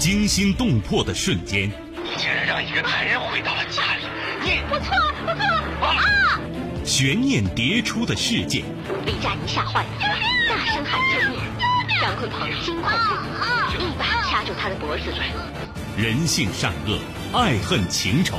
惊心动魄的瞬间。你竟然让一个男人回到了家里，你我错了，我错了啊！悬念迭出的事件。李佳怡吓坏了，大声喊救命。张鲲鹏惊恐不已，一把掐住他的脖子。人性善恶，爱恨情仇。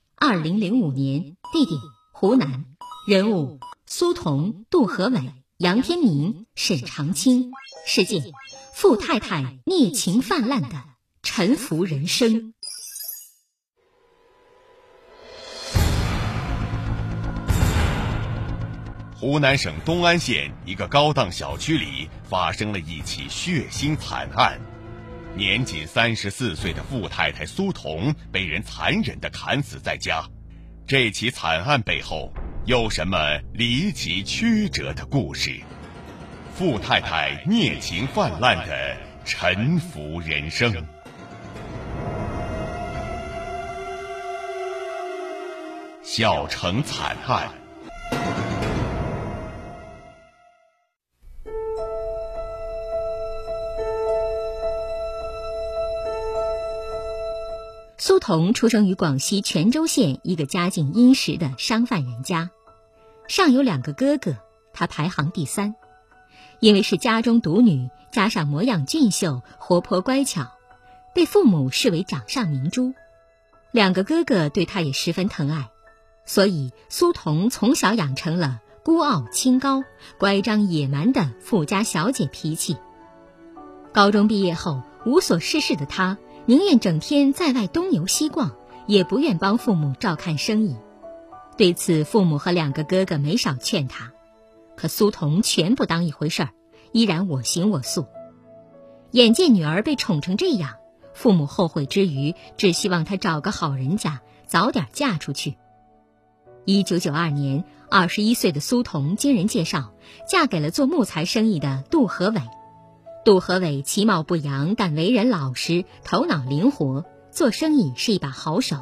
二零零五年，地点湖南，人物苏童、杜和伟、杨天明、沈长清，事件富太太孽情泛滥的沉浮人生。湖南省东安县一个高档小区里发生了一起血腥惨案。年仅三十四岁的富太太苏童被人残忍的砍死在家，这起惨案背后有什么离奇曲折的故事？富太太孽情泛滥的沉浮人生，小城惨案。童出生于广西全州县一个家境殷实的商贩人家，上有两个哥哥，他排行第三。因为是家中独女，加上模样俊秀、活泼乖巧，被父母视为掌上明珠。两个哥哥对他也十分疼爱，所以苏童从小养成了孤傲清高、乖张野蛮的富家小姐脾气。高中毕业后，无所事事的他。宁愿整天在外东游西逛，也不愿帮父母照看生意。对此，父母和两个哥哥没少劝他，可苏童全不当一回事儿，依然我行我素。眼见女儿被宠成这样，父母后悔之余，只希望她找个好人家，早点嫁出去。一九九二年，二十一岁的苏童经人介绍，嫁给了做木材生意的杜和伟。杜和伟其貌不扬，但为人老实，头脑灵活，做生意是一把好手。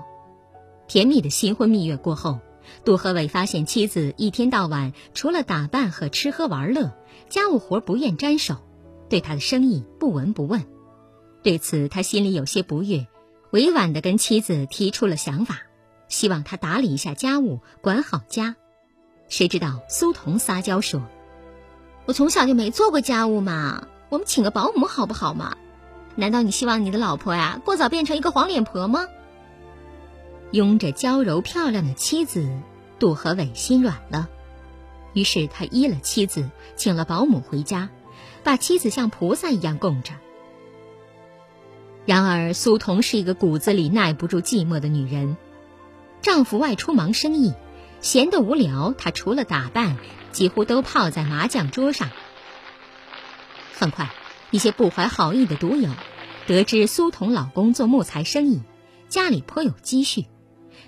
甜蜜的新婚蜜月过后，杜和伟发现妻子一天到晚除了打扮和吃喝玩乐，家务活不愿沾手，对他的生意不闻不问。对此，他心里有些不悦，委婉地跟妻子提出了想法，希望他打理一下家务，管好家。谁知道苏童撒娇说：“我从小就没做过家务嘛。”我们请个保姆好不好嘛？难道你希望你的老婆呀过早变成一个黄脸婆吗？拥着娇柔漂亮的妻子，杜和伟心软了，于是他依了妻子，请了保姆回家，把妻子像菩萨一样供着。然而苏童是一个骨子里耐不住寂寞的女人，丈夫外出忙生意，闲得无聊，她除了打扮，几乎都泡在麻将桌上。很快，一些不怀好意的赌友得知苏童老公做木材生意，家里颇有积蓄，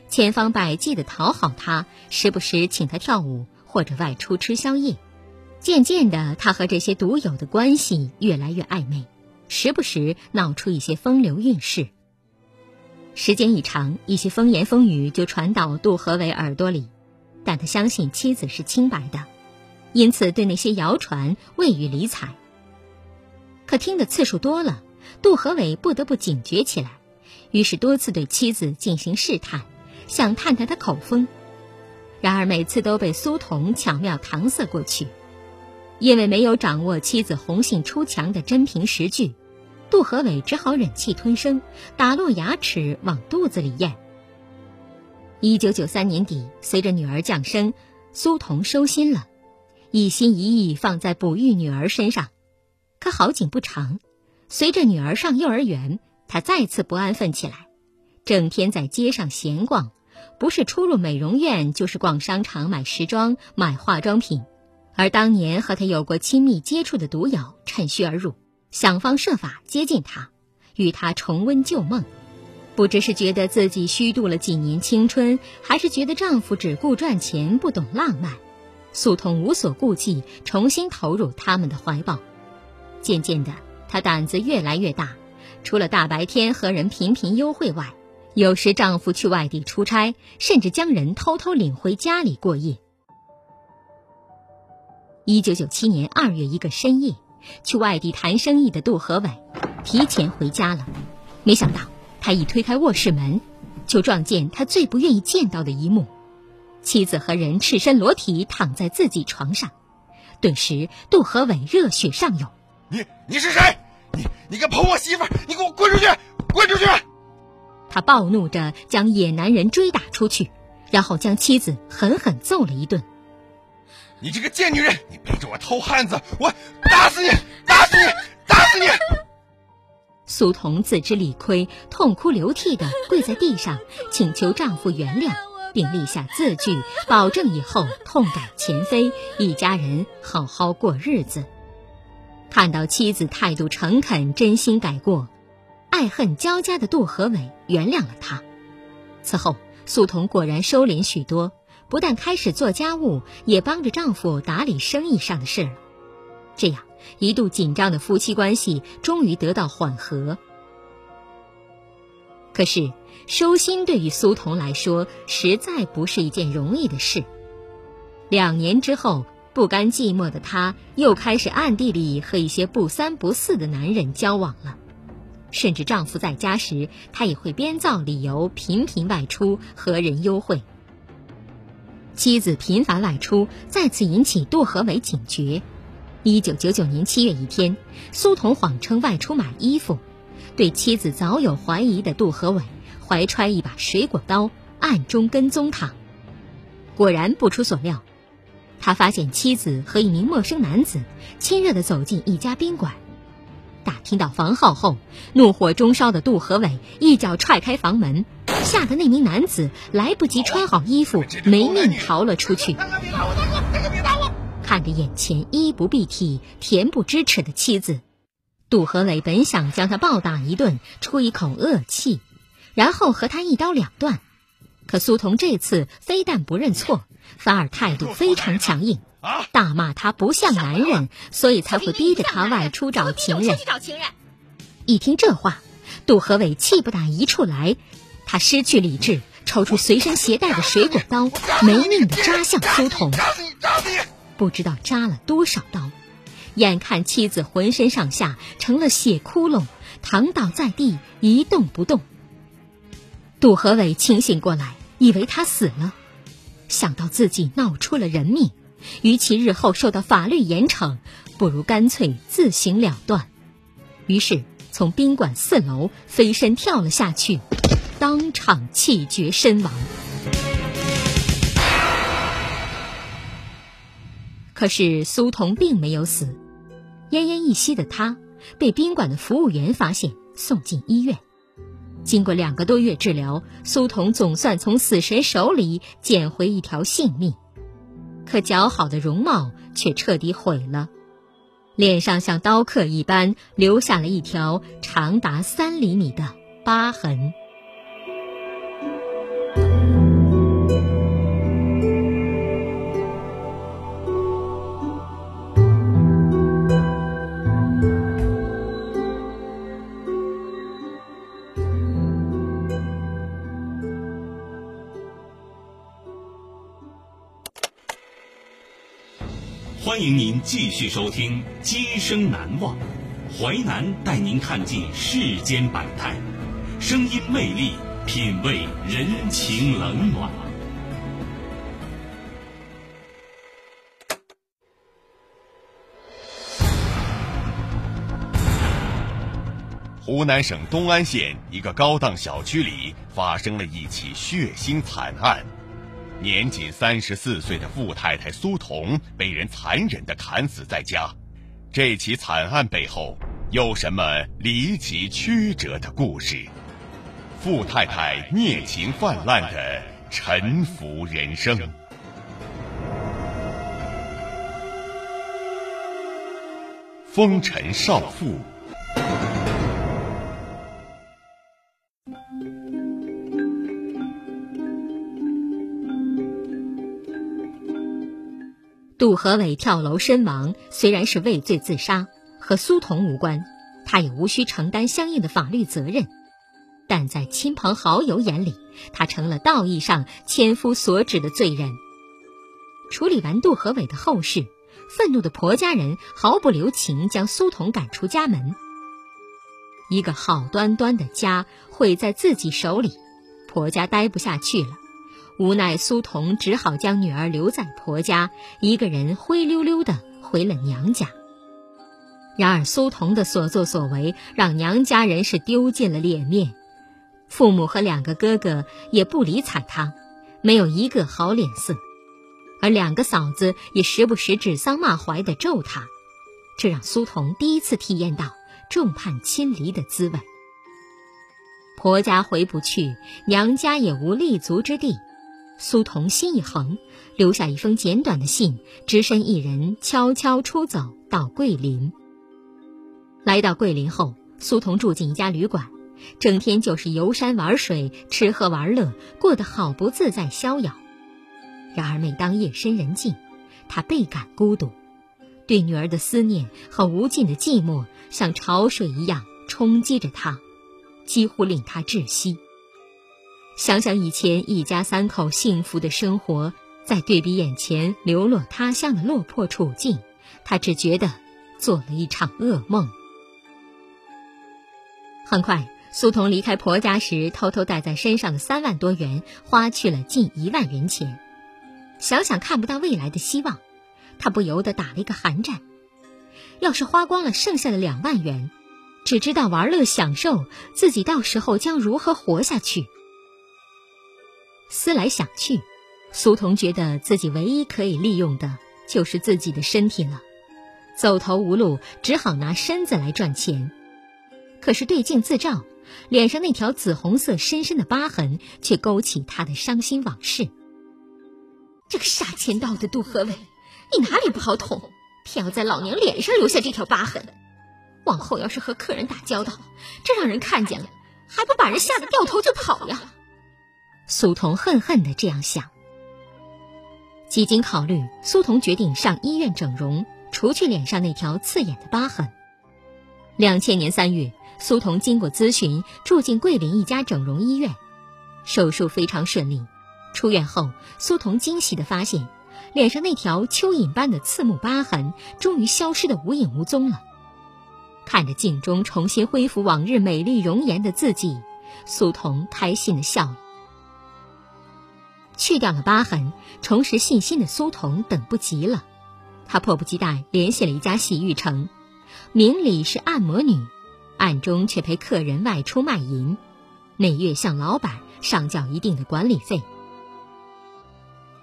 千方百计的讨好他，时不时请他跳舞或者外出吃宵夜。渐渐的，他和这些赌友的关系越来越暧昧，时不时闹出一些风流韵事。时间一长，一些风言风语就传到杜和伟耳朵里，但他相信妻子是清白的，因此对那些谣传未予理睬。可听的次数多了，杜和伟不得不警觉起来，于是多次对妻子进行试探，想探探她口风。然而每次都被苏童巧妙搪塞过去。因为没有掌握妻子红杏出墙的真凭实据，杜和伟只好忍气吞声，打落牙齿往肚子里咽。一九九三年底，随着女儿降生，苏童收心了，一心一意放在哺育女儿身上。可好景不长，随着女儿上幼儿园，他再次不安分起来，整天在街上闲逛，不是出入美容院，就是逛商场买时装、买化妆品。而当年和他有过亲密接触的毒友趁虚而入，想方设法接近他，与他重温旧梦。不知是觉得自己虚度了几年青春，还是觉得丈夫只顾赚钱不懂浪漫，苏童无所顾忌，重新投入他们的怀抱。渐渐的，她胆子越来越大，除了大白天和人频频幽会外，有时丈夫去外地出差，甚至将人偷偷领回家里过夜。一九九七年二月一个深夜，去外地谈生意的杜和伟提前回家了，没想到他一推开卧室门，就撞见他最不愿意见到的一幕：妻子和人赤身裸体躺在自己床上。顿时，杜和伟热血上涌。你你是谁？你你敢碰我媳妇儿？你给我滚出去！滚出去！他暴怒着将野男人追打出去，然后将妻子狠狠揍了一顿。你这个贱女人！你背着我偷汉子，我打死你！打死你！打死你！苏童自知理亏，痛哭流涕的跪在地上，请求丈夫原谅，并立下字据，保证以后痛改前非，一家人好好过日子。看到妻子态度诚恳，真心改过，爱恨交加的杜和伟原谅了他。此后，素童果然收敛许多，不但开始做家务，也帮着丈夫打理生意上的事了。这样，一度紧张的夫妻关系终于得到缓和。可是，收心对于苏童来说，实在不是一件容易的事。两年之后。不甘寂寞的她，又开始暗地里和一些不三不四的男人交往了，甚至丈夫在家时，她也会编造理由频频外出和人幽会。妻子频繁外出，再次引起杜和伟警觉。一九九九年七月一天，苏童谎称外出买衣服，对妻子早有怀疑的杜和伟，怀揣一把水果刀，暗中跟踪她。果然不出所料。他发现妻子和一名陌生男子亲热地走进一家宾馆，打听到房号后，怒火中烧的杜和伟一脚踹开房门，吓得那名男子来不及穿好衣服，没命逃了出去。看着眼前衣不蔽体、恬不知耻的妻子，杜和伟本想将他暴打一顿，出一口恶气，然后和他一刀两断，可苏童这次非但不认错。反而态度非常强硬，大骂他不像男人，所以才会逼着他外出找情人。一听这话，杜和伟气不打一处来，他失去理智，抽出随身携带的水果刀，没命的扎向苏童。不知道扎了多少刀，眼看妻子浑身上下成了血窟窿，躺倒在地一动不动。杜和伟清醒过来，以为他死了。想到自己闹出了人命，与其日后受到法律严惩，不如干脆自行了断。于是从宾馆四楼飞身跳了下去，当场气绝身亡。可是苏童并没有死，奄奄一息的他被宾馆的服务员发现，送进医院。经过两个多月治疗，苏童总算从死神手里捡回一条性命，可姣好的容貌却彻底毁了，脸上像刀刻一般留下了一条长达三厘米的疤痕。继续收听《今生难忘》，淮南带您看尽世间百态，声音魅力，品味人情冷暖。湖南省东安县一个高档小区里发生了一起血腥惨案。年仅三十四岁的傅太太苏童被人残忍地砍死在家，这起惨案背后有什么离奇曲折的故事？傅太太孽情泛滥的沉浮人生。风尘少妇。杜和伟跳楼身亡，虽然是畏罪自杀，和苏童无关，他也无需承担相应的法律责任。但在亲朋好友眼里，他成了道义上千夫所指的罪人。处理完杜和伟的后事，愤怒的婆家人毫不留情将苏童赶出家门。一个好端端的家毁在自己手里，婆家待不下去了。无奈，苏童只好将女儿留在婆家，一个人灰溜溜的回了娘家。然而，苏童的所作所为让娘家人是丢尽了脸面，父母和两个哥哥也不理睬他，没有一个好脸色，而两个嫂子也时不时指桑骂槐的咒他，这让苏童第一次体验到众叛亲离的滋味。婆家回不去，娘家也无立足之地。苏童心一横，留下一封简短的信，只身一人悄悄出走到桂林。来到桂林后，苏童住进一家旅馆，整天就是游山玩水、吃喝玩乐，过得好不自在逍遥。然而每当夜深人静，他倍感孤独，对女儿的思念和无尽的寂寞像潮水一样冲击着他，几乎令他窒息。想想以前一家三口幸福的生活，再对比眼前流落他乡的落魄处境，他只觉得做了一场噩梦。很快，苏童离开婆家时，偷偷带在身上的三万多元花去了近一万元钱。想想看不到未来的希望，他不由得打了一个寒战。要是花光了剩下的两万元，只知道玩乐享受，自己到时候将如何活下去？思来想去，苏童觉得自己唯一可以利用的就是自己的身体了。走投无路，只好拿身子来赚钱。可是对镜自照，脸上那条紫红色深深的疤痕却勾起他的伤心往事。这个杀千刀的杜和伟，你哪里不好捅，偏要在老娘脸上留下这条疤痕？往后要是和客人打交道，这让人看见了，还不把人吓得掉头就跑呀？苏童恨恨的这样想。几经考虑，苏童决定上医院整容，除去脸上那条刺眼的疤痕。两千年三月，苏童经过咨询，住进桂林一家整容医院，手术非常顺利。出院后，苏童惊喜的发现，脸上那条蚯蚓般的刺目疤痕终于消失的无影无踪了。看着镜中重新恢复往日美丽容颜的自己，苏童开心的笑了。去掉了疤痕，重拾信心的苏童等不及了，他迫不及待联系了一家洗浴城，明里是按摩女，暗中却陪客人外出卖淫，每月向老板上缴一定的管理费。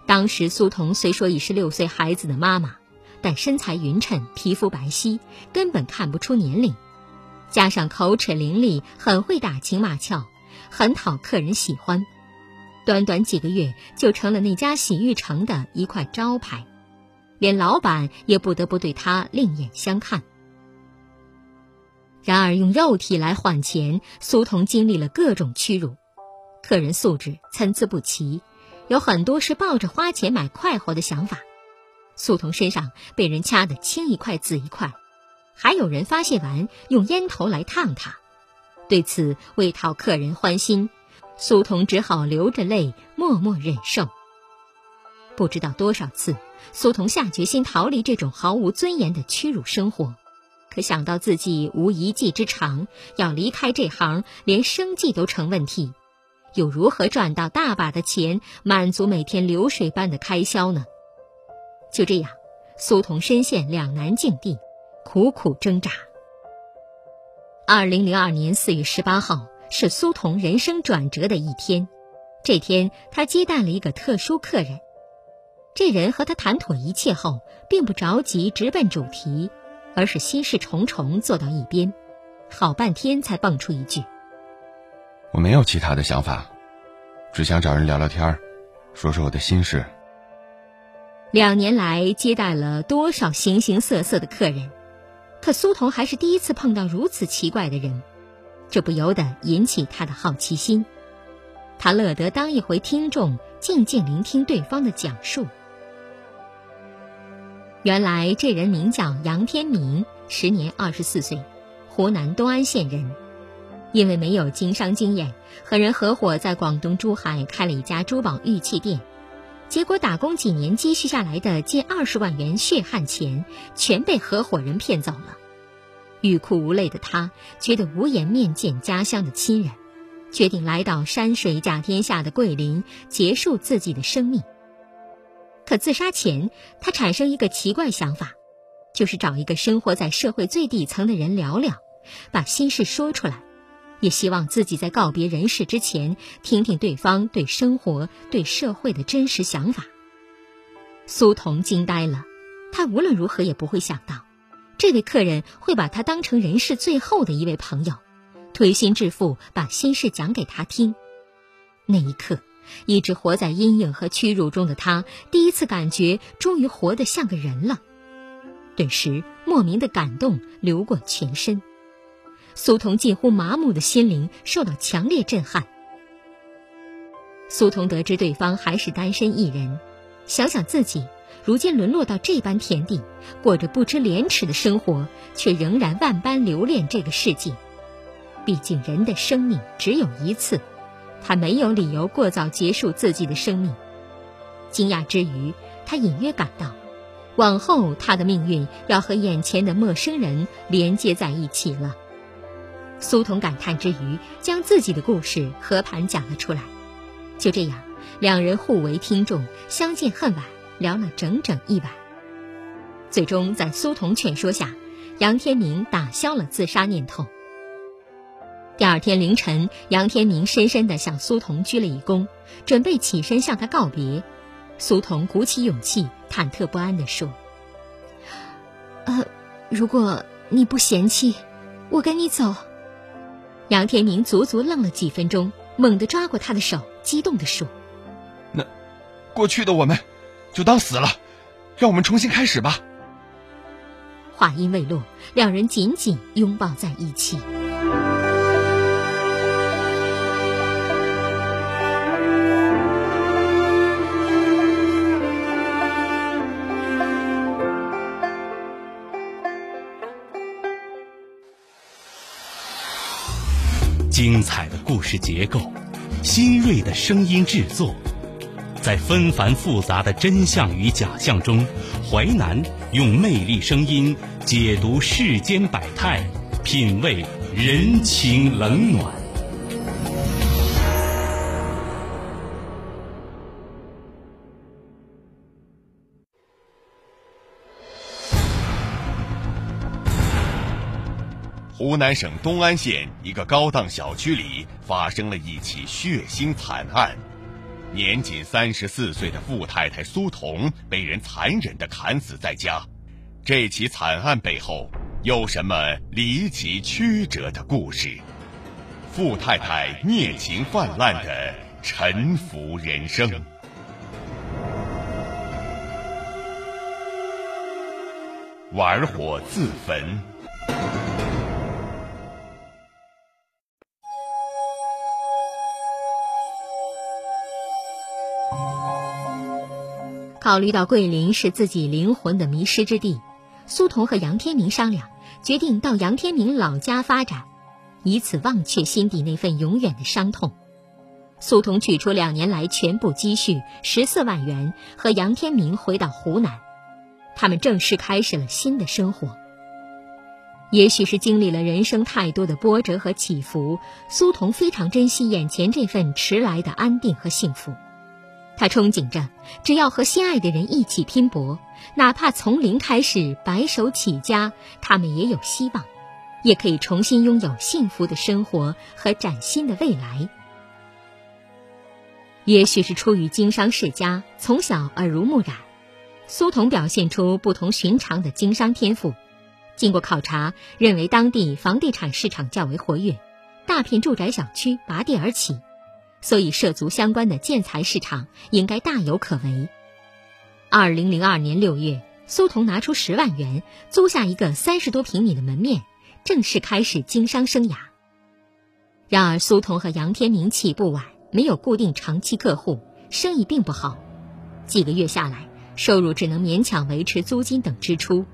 当时苏童虽说已是六岁孩子的妈妈，但身材匀称，皮肤白皙，根本看不出年龄，加上口齿伶俐，很会打情骂俏，很讨客人喜欢。短短几个月，就成了那家洗浴城的一块招牌，连老板也不得不对他另眼相看。然而，用肉体来换钱，苏童经历了各种屈辱，客人素质参差不齐，有很多是抱着花钱买快活的想法。苏童身上被人掐得青一块紫一块，还有人发泄完用烟头来烫他。对此，为讨客人欢心。苏童只好流着泪，默默忍受。不知道多少次，苏童下决心逃离这种毫无尊严的屈辱生活，可想到自己无一技之长，要离开这行，连生计都成问题，又如何赚到大把的钱，满足每天流水般的开销呢？就这样，苏童深陷两难境地，苦苦挣扎。二零零二年四月十八号。是苏童人生转折的一天。这天，他接待了一个特殊客人。这人和他谈妥一切后，并不着急直奔主题，而是心事重重，坐到一边，好半天才蹦出一句：“我没有其他的想法，只想找人聊聊天说说我的心事。两年来接待了多少形形色色的客人，可苏童还是第一次碰到如此奇怪的人，这不由得引起他的好奇心。他乐得当一回听众，静静聆听对方的讲述。原来这人名叫杨天明，时年二十四岁，湖南东安县人。因为没有经商经验，和人合伙在广东珠海开了一家珠宝玉器店。结果打工几年积蓄下来的近二十万元血汗钱，全被合伙人骗走了。欲哭无泪的他，觉得无颜面见家乡的亲人，决定来到山水甲天下的桂林，结束自己的生命。可自杀前，他产生一个奇怪想法，就是找一个生活在社会最底层的人聊聊，把心事说出来。也希望自己在告别人世之前，听听对方对生活、对社会的真实想法。苏童惊呆了，他无论如何也不会想到，这位客人会把他当成人世最后的一位朋友，推心置腹把心事讲给他听。那一刻，一直活在阴影和屈辱中的他，第一次感觉终于活得像个人了，顿时莫名的感动流过全身。苏童近乎麻木的心灵受到强烈震撼。苏童得知对方还是单身一人，想想自己如今沦落到这般田地，过着不知廉耻的生活，却仍然万般留恋这个世界。毕竟人的生命只有一次，他没有理由过早结束自己的生命。惊讶之余，他隐约感到，往后他的命运要和眼前的陌生人连接在一起了。苏童感叹之余，将自己的故事和盘讲了出来。就这样，两人互为听众，相见恨晚，聊了整整一晚。最终，在苏童劝说下，杨天明打消了自杀念头。第二天凌晨，杨天明深深地向苏童鞠了一躬，准备起身向他告别。苏童鼓起勇气，忐忑不安地说：“呃，如果你不嫌弃，我跟你走。”杨天明足足愣了几分钟，猛地抓过他的手，激动地说：“那过去的我们，就当死了，让我们重新开始吧。”话音未落，两人紧紧拥抱在一起。精彩的故事结构，新锐的声音制作，在纷繁复杂的真相与假象中，淮南用魅力声音解读世间百态，品味人情冷暖。湖南省东安县一个高档小区里发生了一起血腥惨案，年仅三十四岁的傅太太苏童被人残忍地砍死在家。这起惨案背后有什么离奇曲折的故事？傅太太孽情泛滥的沉浮人生，玩火自焚。考虑到桂林是自己灵魂的迷失之地，苏童和杨天明商量，决定到杨天明老家发展，以此忘却心底那份永远的伤痛。苏童取出两年来全部积蓄十四万元，和杨天明回到湖南，他们正式开始了新的生活。也许是经历了人生太多的波折和起伏，苏童非常珍惜眼前这份迟来的安定和幸福。他憧憬着，只要和心爱的人一起拼搏，哪怕从零开始白手起家，他们也有希望，也可以重新拥有幸福的生活和崭新的未来。也许是出于经商世家，从小耳濡目染，苏童表现出不同寻常的经商天赋。经过考察，认为当地房地产市场较为活跃，大片住宅小区拔地而起。所以涉足相关的建材市场应该大有可为。二零零二年六月，苏童拿出十万元租下一个三十多平米的门面，正式开始经商生涯。然而，苏童和杨天明起步晚，没有固定长期客户，生意并不好。几个月下来，收入只能勉强维持租金等支出。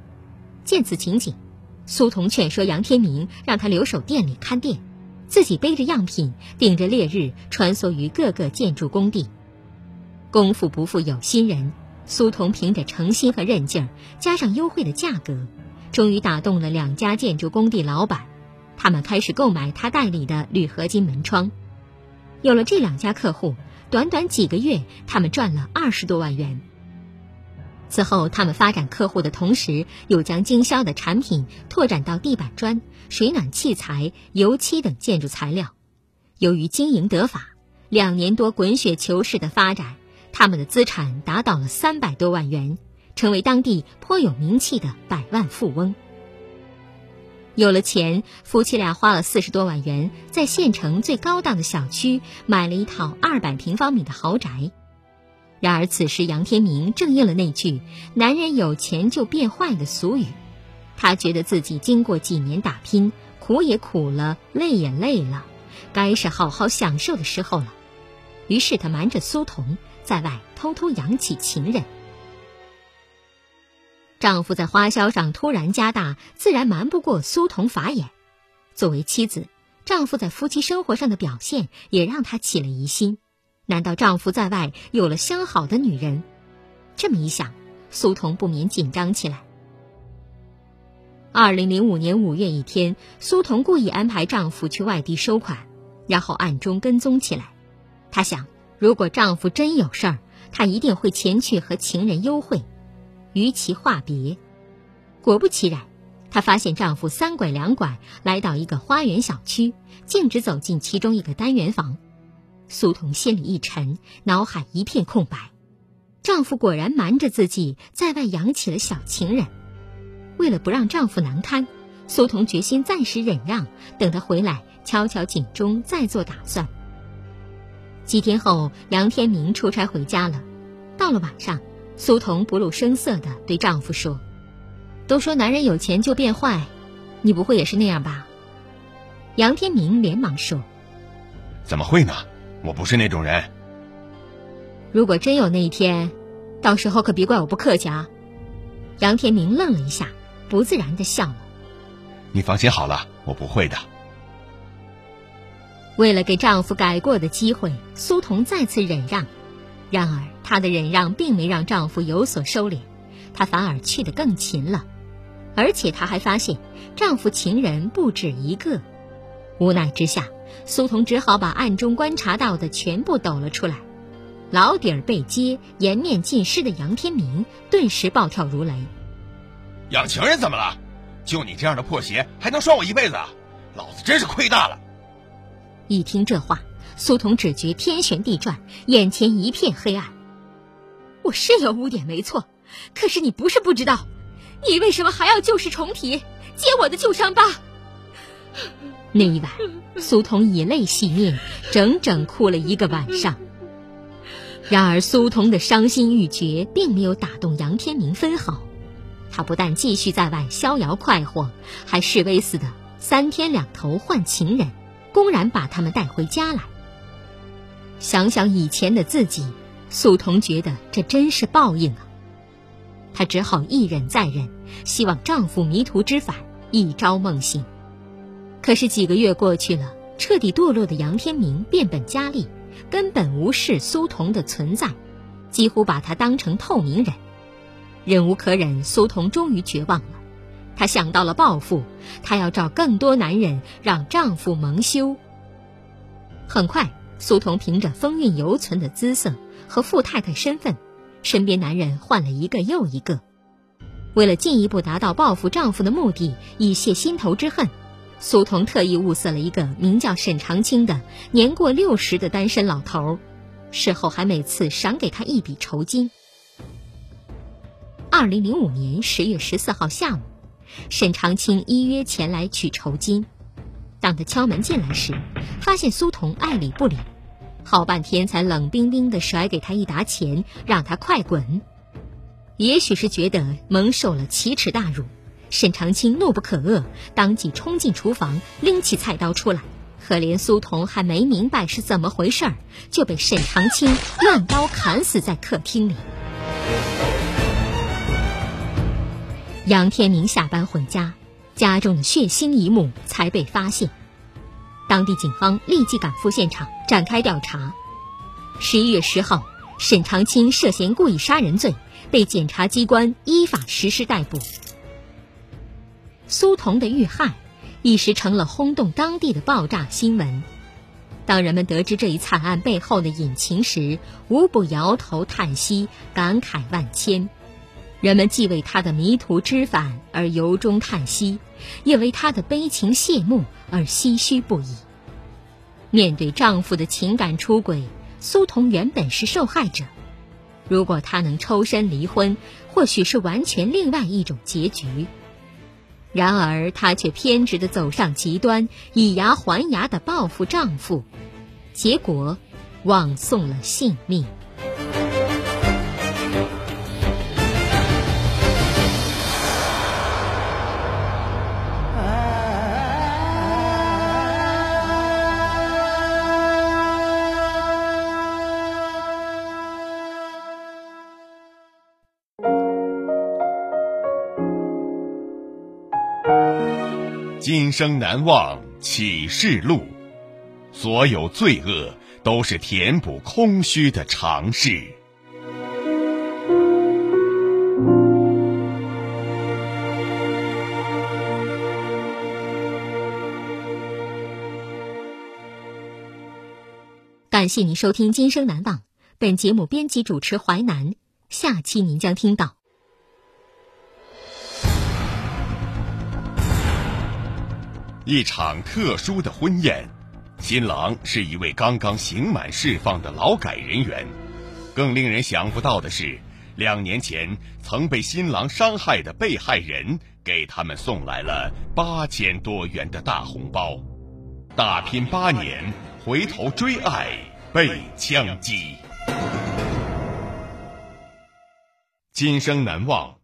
见此情景，苏童劝说杨天明让他留守店里看店。自己背着样品，顶着烈日穿梭于各个建筑工地。功夫不负有心人，苏童凭着诚心和韧劲儿，加上优惠的价格，终于打动了两家建筑工地老板。他们开始购买他代理的铝合金门窗。有了这两家客户，短短几个月，他们赚了二十多万元。此后，他们发展客户的同时，又将经销的产品拓展到地板砖、水暖器材、油漆等建筑材料。由于经营得法，两年多滚雪球式的发展，他们的资产达到了三百多万元，成为当地颇有名气的百万富翁。有了钱，夫妻俩花了四十多万元，在县城最高档的小区买了一套二百平方米的豪宅。然而，此时杨天明正应了那句“男人有钱就变坏”的俗语。他觉得自己经过几年打拼，苦也苦了，累也累了，该是好好享受的时候了。于是，他瞒着苏童，在外偷偷养起情人。丈夫在花销上突然加大，自然瞒不过苏童法眼。作为妻子，丈夫在夫妻生活上的表现也让她起了疑心。难道丈夫在外有了相好的女人？这么一想，苏童不免紧张起来。二零零五年五月一天，苏童故意安排丈夫去外地收款，然后暗中跟踪起来。她想，如果丈夫真有事儿，她一定会前去和情人幽会，与其话别。果不其然，她发现丈夫三拐两拐来到一个花园小区，径直走进其中一个单元房。苏童心里一沉，脑海一片空白。丈夫果然瞒着自己在外养起了小情人。为了不让丈夫难堪，苏童决心暂时忍让，等他回来敲敲警钟，再做打算。几天后，杨天明出差回家了。到了晚上，苏童不露声色地对丈夫说：“都说男人有钱就变坏，你不会也是那样吧？”杨天明连忙说：“怎么会呢？”我不是那种人。如果真有那一天，到时候可别怪我不客气啊！杨天明愣了一下，不自然的笑了。你放心好了，我不会的。为了给丈夫改过的机会，苏童再次忍让。然而，她的忍让并没让丈夫有所收敛，她反而去得更勤了。而且，她还发现丈夫情人不止一个。无奈之下。苏童只好把暗中观察到的全部抖了出来，老底儿被揭，颜面尽失的杨天明顿时暴跳如雷：“养情人怎么了？就你这样的破鞋，还能拴我一辈子？老子真是亏大了！”一听这话，苏童只觉天旋地转，眼前一片黑暗。我是有污点没错，可是你不是不知道，你为什么还要旧事重提，揭我的旧伤疤？那一晚，苏童以泪洗面，整整哭了一个晚上。然而，苏童的伤心欲绝并没有打动杨天明分毫。他不但继续在外逍遥快活，还示威似的三天两头换情人，公然把他们带回家来。想想以前的自己，苏童觉得这真是报应啊。她只好一忍再忍，希望丈夫迷途知返，一朝梦醒。可是几个月过去了，彻底堕落的杨天明变本加厉，根本无视苏童的存在，几乎把她当成透明人。忍无可忍，苏童终于绝望了。她想到了报复，她要找更多男人让丈夫蒙羞。很快，苏童凭着风韵犹存的姿色和富太太身份，身边男人换了一个又一个。为了进一步达到报复丈夫的目的，以泄心头之恨。苏童特意物色了一个名叫沈长清的年过六十的单身老头，事后还每次赏给他一笔酬金。二零零五年十月十四号下午，沈长清依约前来取酬金。当他敲门进来时，发现苏童爱理不理，好半天才冷冰冰地甩给他一沓钱，让他快滚。也许是觉得蒙受了奇耻大辱，沈长清怒不可遏，当即冲进厨房，拎起菜刀出来。可怜苏童还没明白是怎么回事儿，就被沈长清乱刀砍死在客厅里。杨天明下班回家，家中的血腥一幕才被发现。当地警方立即赶赴现场展开调查。十一月十号，沈长清涉嫌故意杀人罪被检察机关依法实施逮捕。苏童的遇害一时成了轰动当地的爆炸新闻。当人们得知这一惨案背后的隐情时，无不摇头叹息，感慨万千。人们既为他的迷途知返而由衷叹息，也为他的悲情谢幕而唏嘘不已。面对丈夫的情感出轨，苏童原本是受害者。如果她能抽身离婚，或许是完全另外一种结局。然而，她却偏执的走上极端，以牙还牙的报复丈夫，结果枉送了性命。生难忘启示录，所有罪恶都是填补空虚的尝试。感谢您收听《今生难忘》，本节目编辑主持淮南，下期您将听到。一场特殊的婚宴，新郎是一位刚刚刑满释放的劳改人员。更令人想不到的是，两年前曾被新郎伤害的被害人给他们送来了八千多元的大红包。打拼八年，回头追爱被枪击。今生难忘。